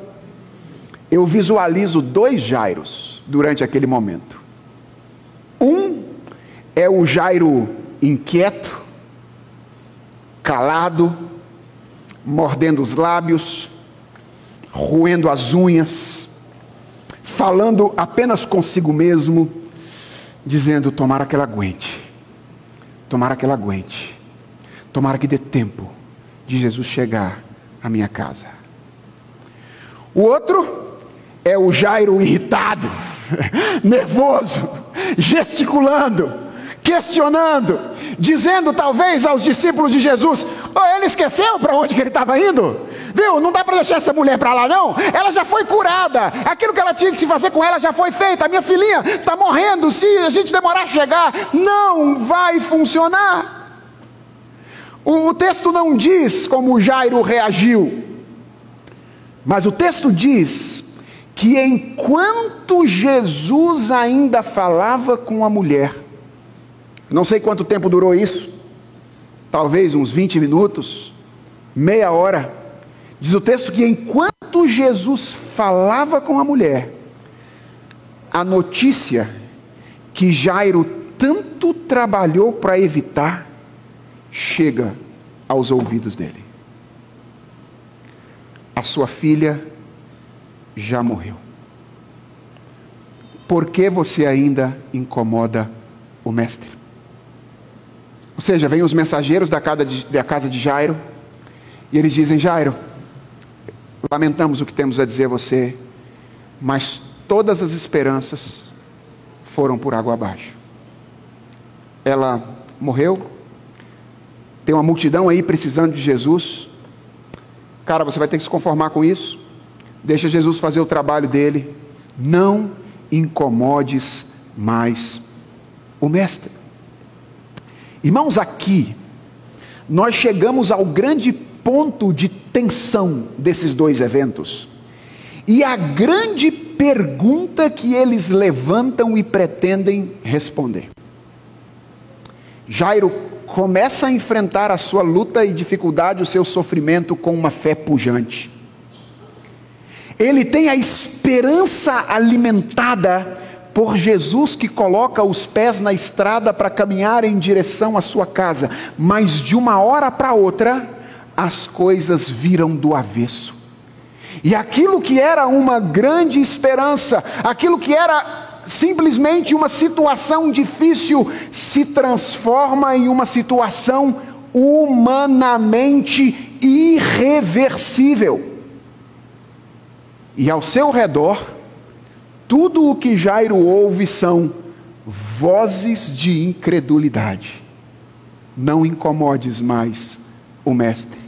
eu visualizo dois Jairos durante aquele momento. Um é o Jairo inquieto, calado, mordendo os lábios, roendo as unhas, falando apenas consigo mesmo, dizendo: Tomara que ela aguente, tomara que ela aguente, tomara que dê tempo de Jesus chegar à minha casa. O outro é o Jairo irritado, nervoso, gesticulando, questionando, dizendo talvez aos discípulos de Jesus: oh, ele esqueceu para onde que ele estava indo? Viu? Não dá para deixar essa mulher para lá, não. Ela já foi curada. Aquilo que ela tinha que se fazer com ela já foi feito. A minha filhinha está morrendo. Se a gente demorar a chegar, não vai funcionar. O, o texto não diz como Jairo reagiu, mas o texto diz que enquanto Jesus ainda falava com a mulher, não sei quanto tempo durou isso, talvez uns 20 minutos, meia hora. Diz o texto que enquanto Jesus falava com a mulher, a notícia que Jairo tanto trabalhou para evitar chega aos ouvidos dele. A sua filha já morreu. Por que você ainda incomoda o mestre? Ou seja, vêm os mensageiros da casa, de, Jairo e eles dizem: Jairo, lamentamos o que temos a dizer a você, mas todas as esperanças foram por água abaixo. Ela morreu, tem uma multidão aí precisando de Jesus. Cara, você vai ter que se conformar com isso. Deixa Jesus fazer o trabalho dele. Não incomodes mais o Mestre. Irmãos, aqui nós chegamos ao grande ponto de tensão desses dois eventos. E a grande pergunta que eles levantam e pretendem responder. Jairo começa a enfrentar a sua luta e dificuldade, o seu sofrimento com uma fé pujante. Ele tem a esperança alimentada por Jesus que coloca os pés na estrada para caminhar em direção à sua casa, mas de uma hora para outra, as coisas viram do avesso. E aquilo que era uma grande esperança, aquilo que era simplesmente uma situação difícil, se transforma em uma situação humanamente irreversível. E ao seu redor, tudo o que Jairo ouve são vozes de incredulidade. Não incomodes mais o mestre.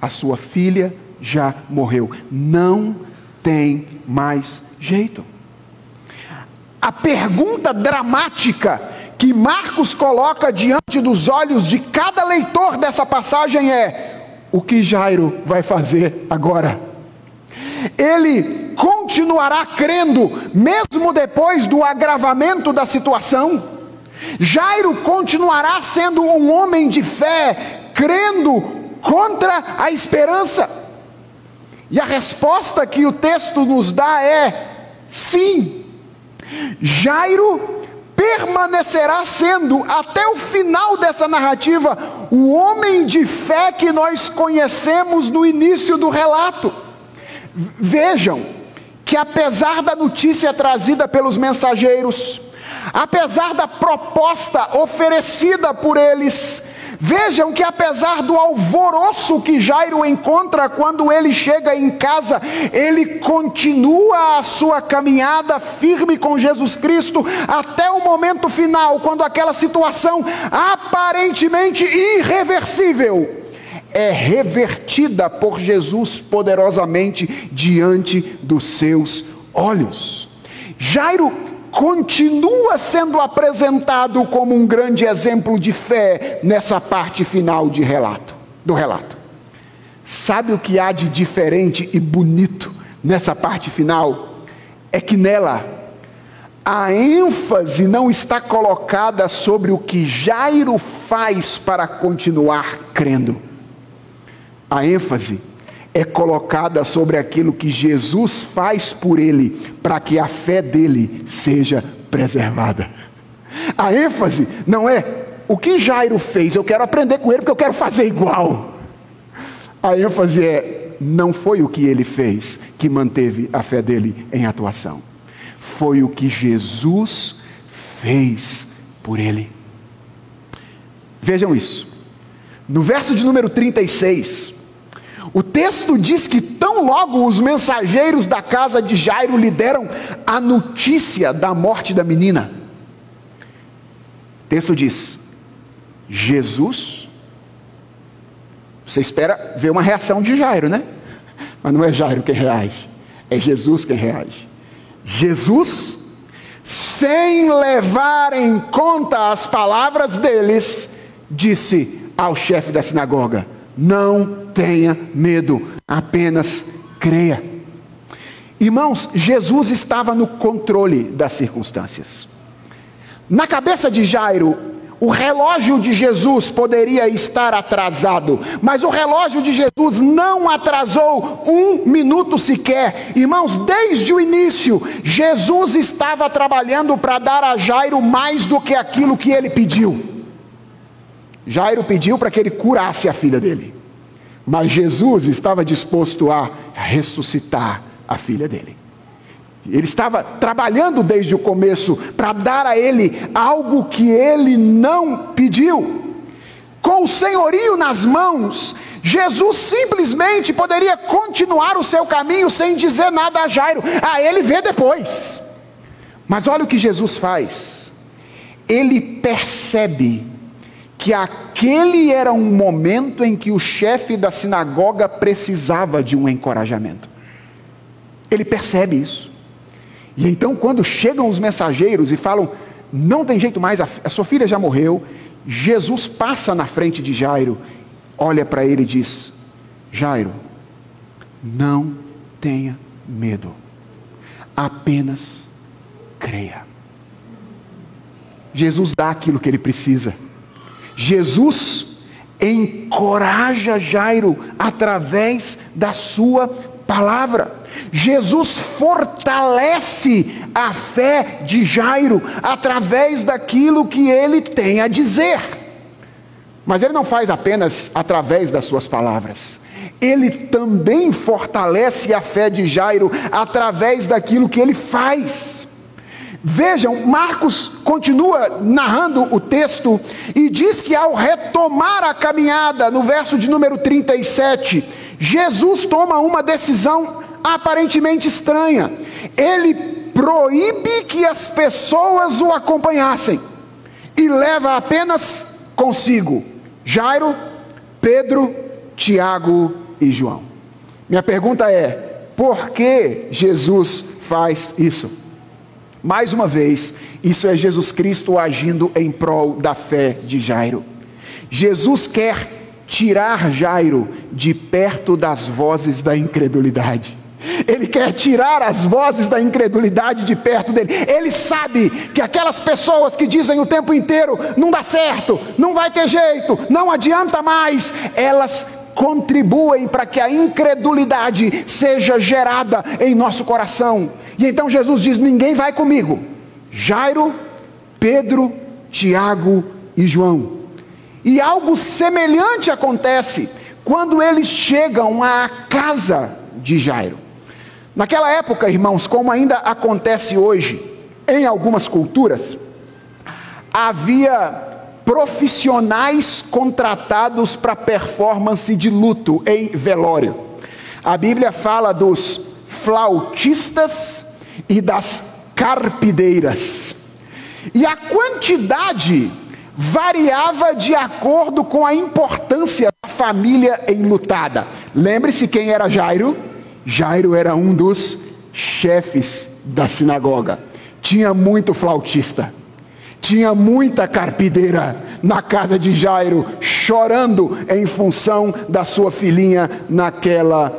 A sua filha já morreu. Não tem mais jeito. A pergunta dramática que Marcos coloca diante dos olhos de cada leitor dessa passagem é: o que Jairo vai fazer agora? Ele continuará crendo, mesmo depois do agravamento da situação. Jairo continuará sendo um homem de fé, crendo contra a esperança. E a resposta que o texto nos dá é: sim. Jairo permanecerá sendo, até o final dessa narrativa, o homem de fé que nós conhecemos no início do relato. Vejam, que apesar da notícia trazida pelos mensageiros, apesar da proposta oferecida por eles, vejam que apesar do alvoroço que Jairo encontra quando ele chega em casa, ele continua a sua caminhada firme com Jesus Cristo até o momento final, quando aquela situação aparentemente irreversível é revertida por Jesus poderosamente diante dos seus olhos. Jairo continua sendo apresentado como um grande exemplo de fé nessa parte final de relato, do relato. Sabe o que há de diferente e bonito nessa parte final? É que nela a ênfase não está colocada sobre o que Jairo faz para continuar crendo. A ênfase é colocada sobre aquilo que Jesus faz por ele, para que a fé dele seja preservada. A ênfase não é o que Jairo fez, eu quero aprender com ele porque eu quero fazer igual. A ênfase é não foi o que ele fez que manteve a fé dele em atuação foi o que Jesus fez por ele. Vejam isso. No verso de número 36, o texto diz que tão logo os mensageiros da casa de Jairo lhe deram a notícia da morte da menina. O texto diz: Jesus. Você espera ver uma reação de Jairo, né? Mas não é Jairo quem reage, é Jesus quem reage. Jesus, sem levar em conta as palavras deles, disse ao chefe da sinagoga: Não tenha medo, apenas creia. Irmãos, Jesus estava no controle das circunstâncias. Na cabeça de Jairo, o relógio de Jesus poderia estar atrasado, mas o relógio de Jesus não atrasou um minuto sequer. Irmãos, desde o início, Jesus estava trabalhando para dar a Jairo mais do que aquilo que ele pediu. Jairo pediu para que ele curasse a filha dele, mas Jesus estava disposto a ressuscitar a filha dele. Ele estava trabalhando desde o começo para dar a ele algo que ele não pediu. Com o senhorio nas mãos, Jesus simplesmente poderia continuar o seu caminho sem dizer nada a Jairo, a ele vê depois. Mas olha o que Jesus faz. Ele percebe que aquele era um momento em que o chefe da sinagoga precisava de um encorajamento. Ele percebe isso. E então, quando chegam os mensageiros e falam: não tem jeito mais, a, sua filha já morreu, Jesus passa na frente de Jairo, olha para ele e diz: Jairo, não tenha medo, apenas creia. Jesus dá aquilo que ele precisa. Jesus encoraja Jairo através da sua palavra. Jesus fortalece a fé de Jairo através daquilo que ele tem a dizer. Mas ele não faz apenas através das suas palavras. Ele também fortalece a fé de Jairo através daquilo que ele faz. Vejam, Marcos continua narrando o texto e diz que ao retomar a caminhada, no verso de número 37, Jesus toma uma decisão aparentemente estranha. Ele proíbe que as pessoas o acompanhassem e leva apenas consigo Jairo, Pedro, Tiago e João. Minha pergunta é: por que Jesus faz isso? Mais uma vez, isso é Jesus Cristo agindo em prol da fé de Jairo. Jesus quer tirar Jairo de perto das vozes da incredulidade. Ele quer tirar as vozes da incredulidade de perto dele. Ele sabe que aquelas pessoas que dizem o tempo inteiro: não dá certo, não vai ter jeito, não adianta mais, elas contribuem para que a incredulidade seja gerada em nosso coração. E então Jesus diz: ninguém vai comigo. Jairo, Pedro, Tiago e João. E algo semelhante acontece quando eles chegam à casa de Jairo. Naquela época, irmãos, como ainda acontece hoje em algumas culturas, havia profissionais contratados para performance de luto em velório. A Bíblia fala dos flautistas e das carpideiras. E a quantidade variava de acordo com a importância da família enlutada. Lembre-se quem era Jairo? Jairo era um dos chefes da sinagoga. Tinha muito flautista, tinha muita carpideira na casa de Jairo, chorando em função da sua filhinha naquela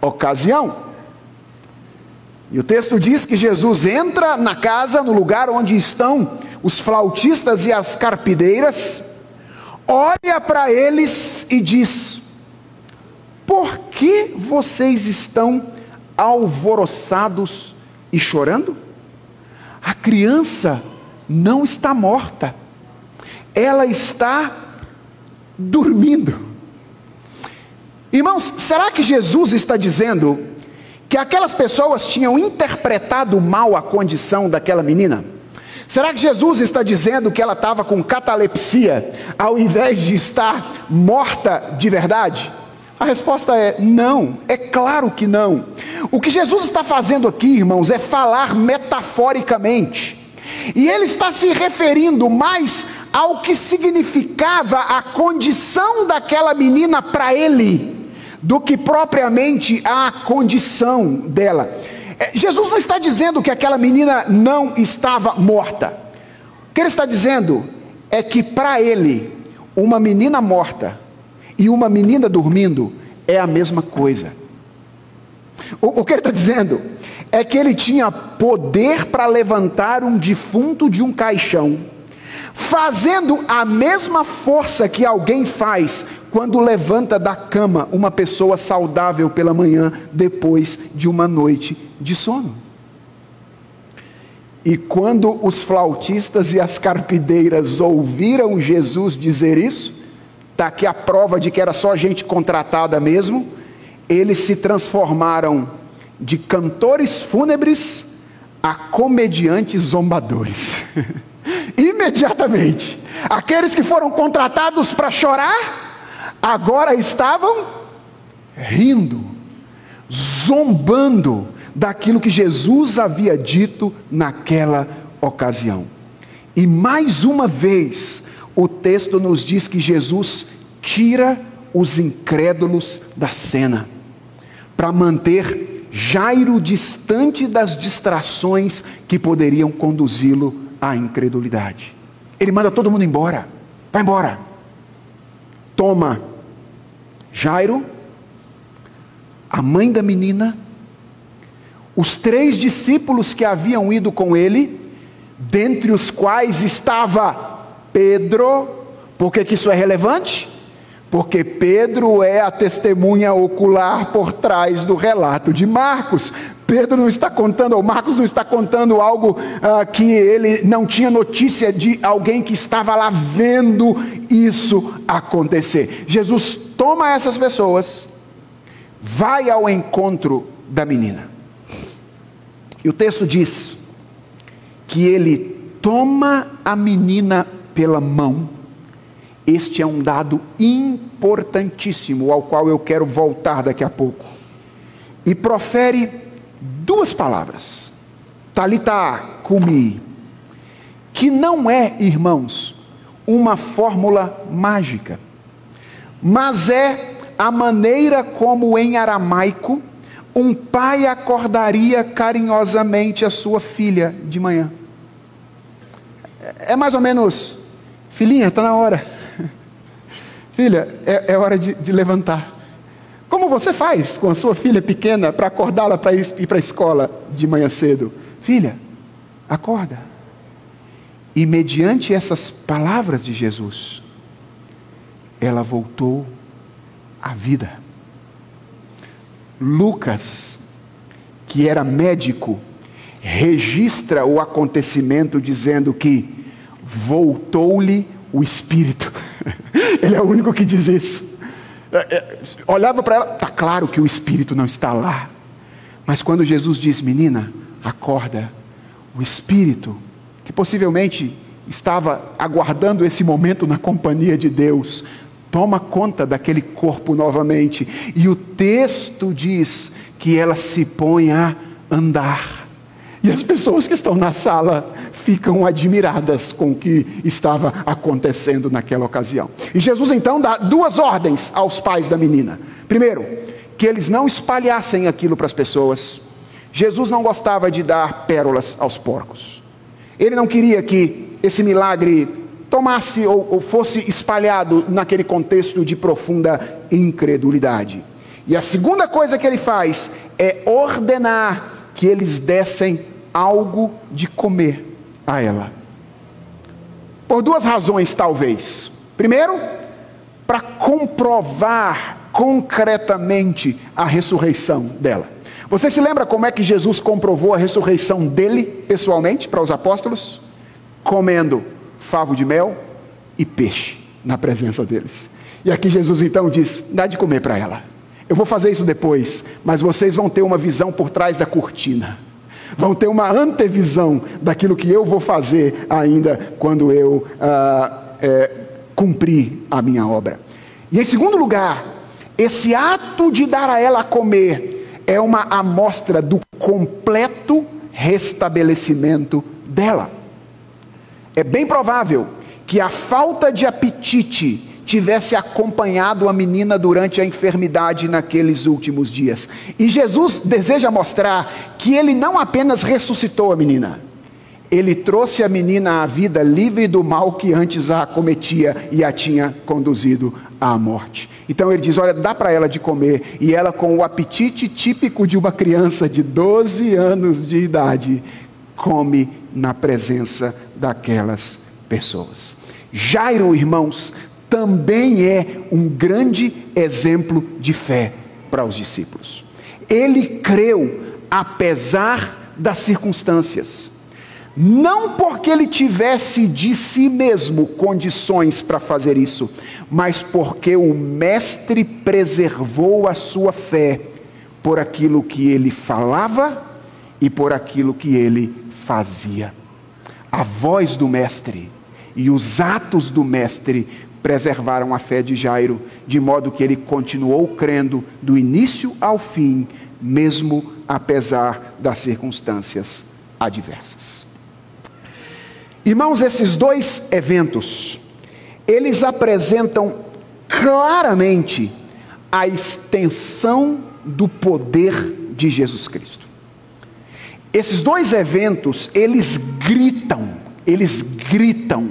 ocasião. E o texto diz que Jesus entra na casa, no lugar onde estão os flautistas e as carpideiras, olha para eles e diz: Por que vocês estão alvoroçados e chorando? A criança não está morta, ela está dormindo. Irmãos, será que Jesus está dizendo que aquelas pessoas tinham interpretado mal a condição daquela menina? Será que Jesus está dizendo que ela estava com catalepsia, ao invés de estar morta de verdade? A resposta é não, é claro que não. O que Jesus está fazendo aqui, irmãos, é falar metaforicamente. E ele está se referindo mais ao que significava a condição daquela menina para ele, do que propriamente a condição dela. É, Jesus não está dizendo que aquela menina não estava morta. O que ele está dizendo é que para ele, uma menina morta e uma menina dormindo é a mesma coisa. O, o que ele está dizendo é que ele tinha poder para levantar um defunto de um caixão, fazendo a mesma força que alguém faz quando levanta da cama uma pessoa saudável pela manhã depois de uma noite de sono. E quando os flautistas e as carpideiras ouviram Jesus dizer isso, está aqui a prova de que era só gente contratada mesmo, eles se transformaram de cantores fúnebres a comediantes zombadores. Imediatamente, aqueles que foram contratados para chorar, agora estavam rindo, zombando daquilo que Jesus havia dito naquela ocasião. E mais uma vez, o texto nos diz que Jesus tira os incrédulos da cena, para manter Jairo distante das distrações que poderiam conduzi-lo à incredulidade. Ele manda todo mundo embora, vai embora toma Jairo, a mãe da menina, os três discípulos que haviam ido com ele, dentre os quais estava Pedro, por que, que isso é relevante? Porque Pedro é a testemunha ocular por trás do relato de Marcos. Pedro não está contando, ou Marcos não está contando algo ah, que ele não tinha notícia de alguém que estava lá vendo isso acontecer. Jesus toma essas pessoas, vai ao encontro da menina. E o texto diz que ele toma a menina pela mão. Este é um dado importantíssimo ao qual eu quero voltar daqui a pouco. E profere duas palavras, talita kumi, que não é, irmãos, uma fórmula mágica, mas é a maneira como em aramaico um pai acordaria carinhosamente a sua filha de manhã. É mais ou menos, filhinha, está na hora. Filha, é, é hora de, de levantar. Como você faz com a sua filha pequena para acordá-la para ir para a escola de manhã cedo? Filha, acorda. E mediante essas palavras de Jesus, ela voltou à vida. Lucas, que era médico, registra o acontecimento dizendo que voltou-lhe o espírito. Ele é o único que diz isso. É, é, olhava para ela, está claro que o espírito não está lá. Mas quando Jesus diz, menina, acorda, o espírito, que possivelmente estava aguardando esse momento na companhia de Deus, toma conta daquele corpo novamente. E o texto diz que ela se põe a andar. E as pessoas que estão na sala ficam admiradas com o que estava acontecendo naquela ocasião. E Jesus então dá duas ordens aos pais da menina. Primeiro, que eles não espalhassem aquilo para as pessoas. Jesus não gostava de dar pérolas aos porcos. Ele não queria que esse milagre tomasse ou, ou fosse espalhado naquele contexto de profunda incredulidade. E a segunda coisa que ele faz é ordenar que eles dessem algo de comer a ela. Por duas razões, talvez. Primeiro, para comprovar concretamente a ressurreição dela. Você se lembra como é que Jesus comprovou a ressurreição dele pessoalmente para os apóstolos? Comendo favo de mel e peixe na presença deles. E aqui Jesus então diz: dá de comer para ela. Eu vou fazer isso depois, mas vocês vão ter uma visão por trás da cortina. Vão ter uma antevisão daquilo que eu vou fazer ainda quando eu ah, é, cumprir a minha obra. E em segundo lugar, esse ato de dar a ela a comer é uma amostra do completo restabelecimento dela. É bem provável que a falta de apetite tivesse acompanhado a menina durante a enfermidade naqueles últimos dias. E Jesus deseja mostrar que ele não apenas ressuscitou a menina, ele trouxe a menina à vida livre do mal que antes a acometia e a tinha conduzido à morte. Então ele diz: Olha, dá para ela de comer. E ela, com o apetite típico de uma criança de 12 anos de idade, come na presença daquelas pessoas. Jairo, irmãos, também é um grande exemplo de fé para os discípulos. Ele creu apesar das circunstâncias, não porque ele tivesse de si mesmo condições para fazer isso, mas porque o Mestre preservou a sua fé por aquilo que ele falava e por aquilo que ele fazia. A voz do Mestre e os atos do Mestre preservaram a fé de Jairo, de modo que ele continuou crendo do início ao fim, mesmo apesar das circunstâncias adversas. Irmãos, esses dois eventos, eles apresentam claramente a extensão do poder de Jesus Cristo. Esses dois eventos, eles gritam, eles gritam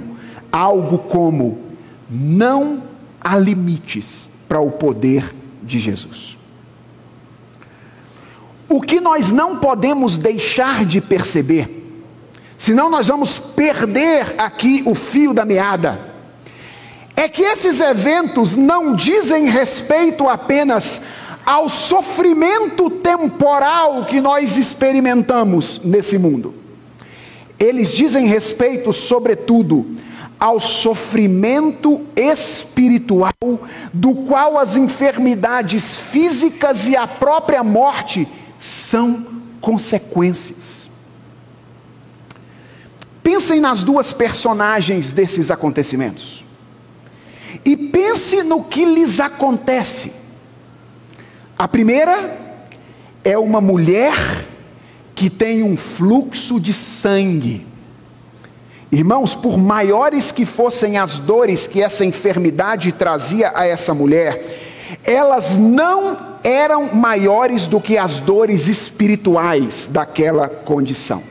algo como não há limites para o poder de Jesus. O que nós não podemos deixar de perceber, senão nós vamos perder aqui o fio da meada, é que esses eventos não dizem respeito apenas ao sofrimento temporal que nós experimentamos nesse mundo. Eles dizem respeito, sobretudo, ao sofrimento espiritual, do qual as enfermidades físicas e a própria morte são consequências. Pensem nas duas personagens desses acontecimentos. E pense no que lhes acontece. A primeira é uma mulher que tem um fluxo de sangue Irmãos, por maiores que fossem as dores que essa enfermidade trazia a essa mulher, elas não eram maiores do que as dores espirituais daquela condição.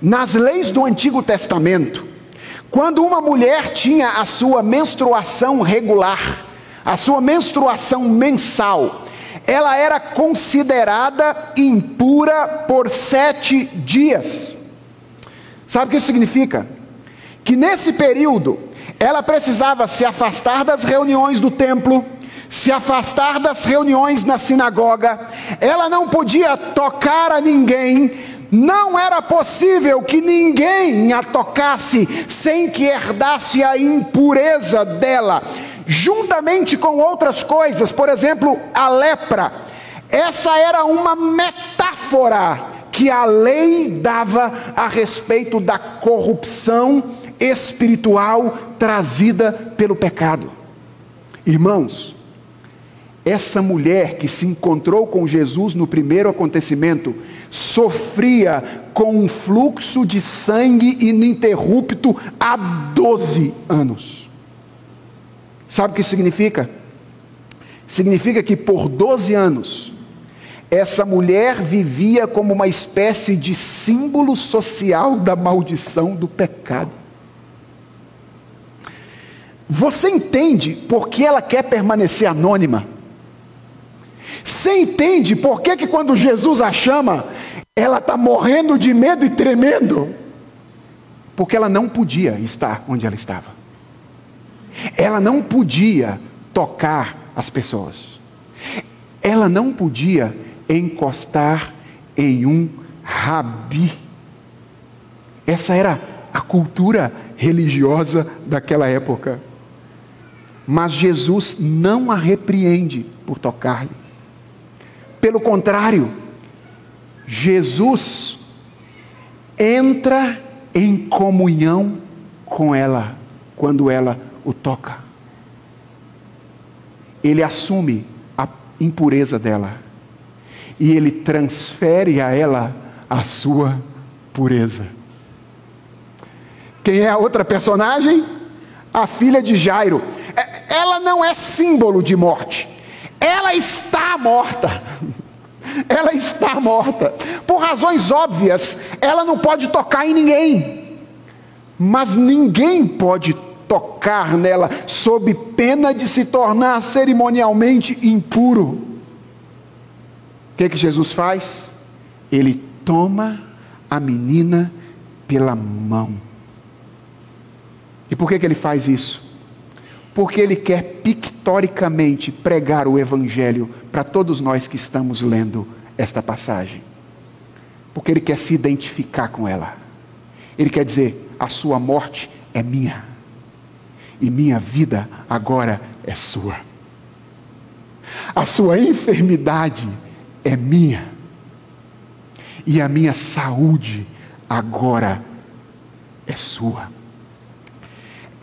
Nas leis do Antigo Testamento, quando uma mulher tinha a sua menstruação regular, a sua menstruação mensal, ela era considerada impura por sete dias. Sabe o que isso significa? Que nesse período ela precisava se afastar das reuniões do templo, se afastar das reuniões na sinagoga, ela não podia tocar a ninguém, não era possível que ninguém a tocasse sem que herdasse a impureza dela, juntamente com outras coisas, por exemplo, a lepra. Essa era uma metáfora que a lei dava a respeito da corrupção espiritual trazida pelo pecado. Irmãos, essa mulher que se encontrou com Jesus no primeiro acontecimento sofria com um fluxo de sangue ininterrupto há 12 anos. Sabe o que significa? Significa que por 12 anos, essa mulher vivia como uma espécie de símbolo social da maldição do pecado. Você entende por que ela quer permanecer anônima? Você entende por que, que quando Jesus a chama, ela está morrendo de medo e tremendo? Porque ela não podia estar onde ela estava. Ela não podia tocar as pessoas. Ela não podia encostar em um rabi. Essa era a cultura religiosa daquela época. Mas Jesus não a repreende por tocar-lhe. Pelo contrário, Jesus entra em comunhão com ela quando ela o toca. Ele assume a impureza dela e ele transfere a ela a sua pureza. Quem é a outra personagem? A filha de Jairo. É, ela não é símbolo de morte, ela está morta. Ela está morta. Por razões óbvias, ela não pode tocar em ninguém. Mas ninguém pode tocar nela, sob pena de se tornar cerimonialmente impuro. O que, que Jesus faz? Ele toma a menina pela mão. E por que, que ele faz isso? Porque ele quer pictoricamente pregar o Evangelho para todos nós que estamos lendo esta passagem. Porque ele quer se identificar com ela. Ele quer dizer: a sua morte é minha, e minha vida agora é sua. A sua enfermidade é minha, e a minha saúde agora é sua.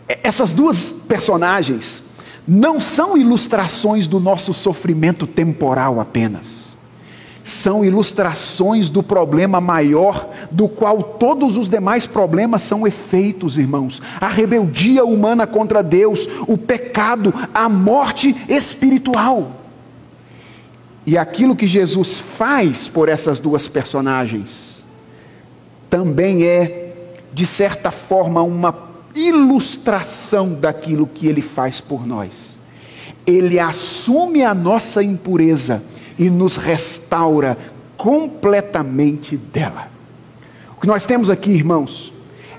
Essas duas personagens não são ilustrações do nosso sofrimento temporal apenas. São ilustrações do problema maior, do qual todos os demais problemas são efeitos, irmãos. A rebeldia humana contra Deus, o pecado, a morte espiritual. E aquilo que Jesus faz por essas duas personagens também é, de certa forma, uma ilustração daquilo que ele faz por nós. Ele assume a nossa impureza e nos restaura completamente dela. O que nós temos aqui, irmãos,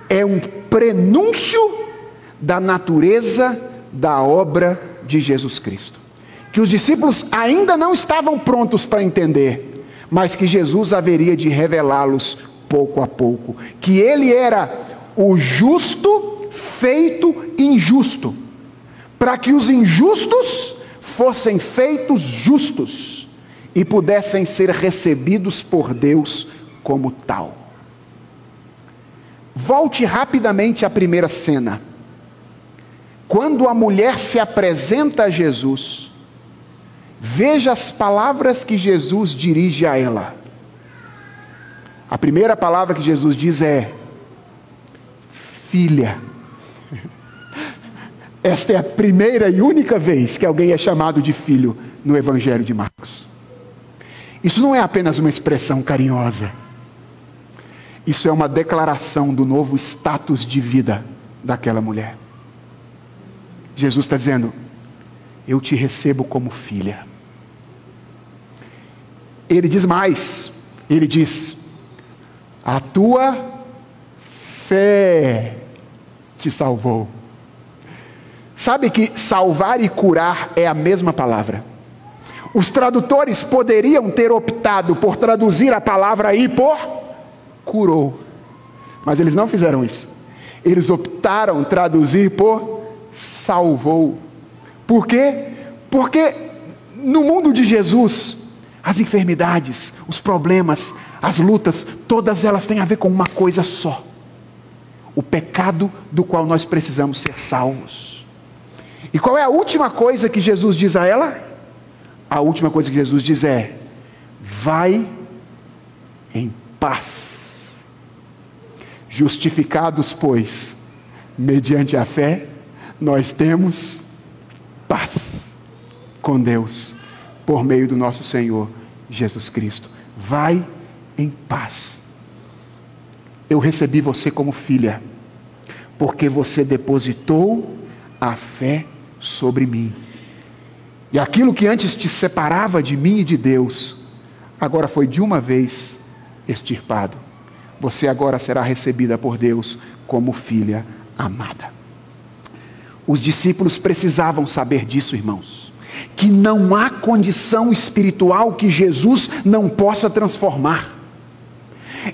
é um prenúncio da natureza da obra de Jesus Cristo. Que os discípulos ainda não estavam prontos para entender, mas que Jesus haveria de revelá-los pouco a pouco. Que ele era o justo feito injusto, para que os injustos fossem feitos justos e pudessem ser recebidos por Deus como tal. Volte rapidamente à primeira cena. Quando a mulher se apresenta a Jesus, veja as palavras que Jesus dirige a ela. A primeira palavra que Jesus diz é: Filha. Esta é a primeira e única vez que alguém é chamado de filho no Evangelho de Marcos. Isso não é apenas uma expressão carinhosa. Isso é uma declaração do novo status de vida daquela mulher. Jesus está dizendo: Eu te recebo como filha. Ele diz mais: Ele diz, a tua fé te salvou. Sabe que salvar e curar é a mesma palavra. Os tradutores poderiam ter optado por traduzir a palavra aí por curou, mas eles não fizeram isso. Eles optaram traduzir por salvou. Por quê? Porque no mundo de Jesus, as enfermidades, os problemas, as lutas, todas elas têm a ver com uma coisa só: o pecado do qual nós precisamos ser salvos. E qual é a última coisa que Jesus diz a ela? a última coisa que Jesus diz é: vai em paz. Justificados, pois, mediante a fé, nós temos paz com Deus por meio do nosso Senhor Jesus Cristo. Vai em paz. Eu recebi você como filha, porque você depositou a fé sobre mim. E aquilo que antes te separava de mim e de Deus, agora foi de uma vez extirpado. Você agora será recebida por Deus como filha amada. Os discípulos precisavam saber disso, irmãos. Que não há condição espiritual que Jesus não possa transformar.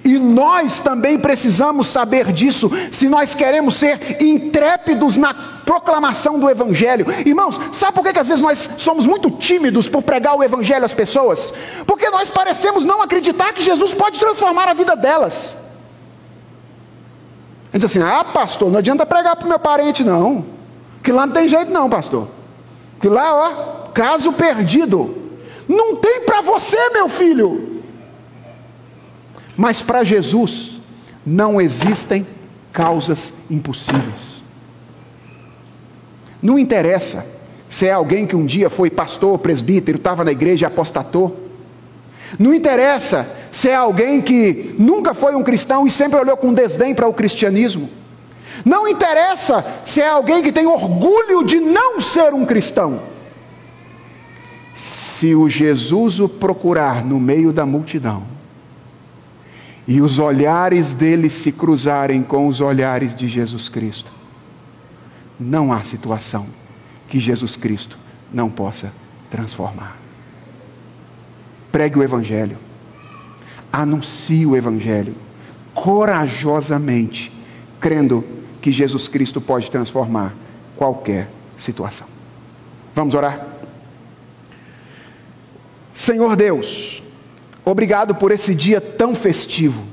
E nós também precisamos saber disso se nós queremos ser intrépidos na proclamação do Evangelho. Irmãos, sabe por que, que às vezes nós somos muito tímidos por pregar o Evangelho às pessoas? Porque nós parecemos não acreditar que Jesus pode transformar a vida delas. A gente diz assim: ah, pastor, não adianta pregar para o meu parente, não. Que lá não tem jeito, não, pastor. Que lá, ó, caso perdido. Não tem para você, meu filho. Mas para Jesus não existem causas impossíveis. Não interessa se é alguém que um dia foi pastor, presbítero, estava na igreja e apostatou. Não interessa se é alguém que nunca foi um cristão e sempre olhou com desdém para o cristianismo. Não interessa se é alguém que tem orgulho de não ser um cristão. Se o Jesus o procurar no meio da multidão, e os olhares dele se cruzarem com os olhares de Jesus Cristo, não há situação que Jesus Cristo não possa transformar. Pregue o Evangelho, anuncie o Evangelho, corajosamente, crendo que Jesus Cristo pode transformar qualquer situação. Vamos orar? Senhor Deus, Obrigado por esse dia tão festivo,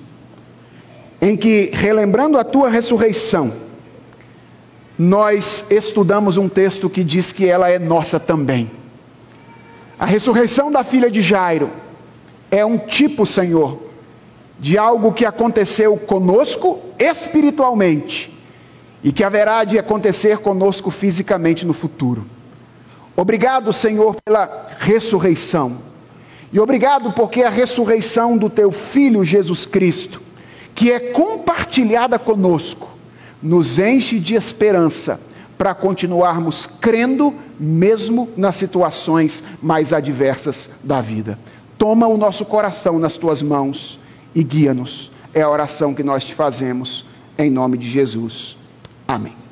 em que, relembrando a tua ressurreição, nós estudamos um texto que diz que ela é nossa também. A ressurreição da filha de Jairo é um tipo, Senhor, de algo que aconteceu conosco espiritualmente e que haverá de acontecer conosco fisicamente no futuro. Obrigado, Senhor, pela ressurreição. E obrigado porque a ressurreição do teu filho Jesus Cristo, que é compartilhada conosco, nos enche de esperança para continuarmos crendo mesmo nas situações mais adversas da vida. Toma o nosso coração nas tuas mãos e guia-nos. É a oração que nós te fazemos em nome de Jesus. Amém.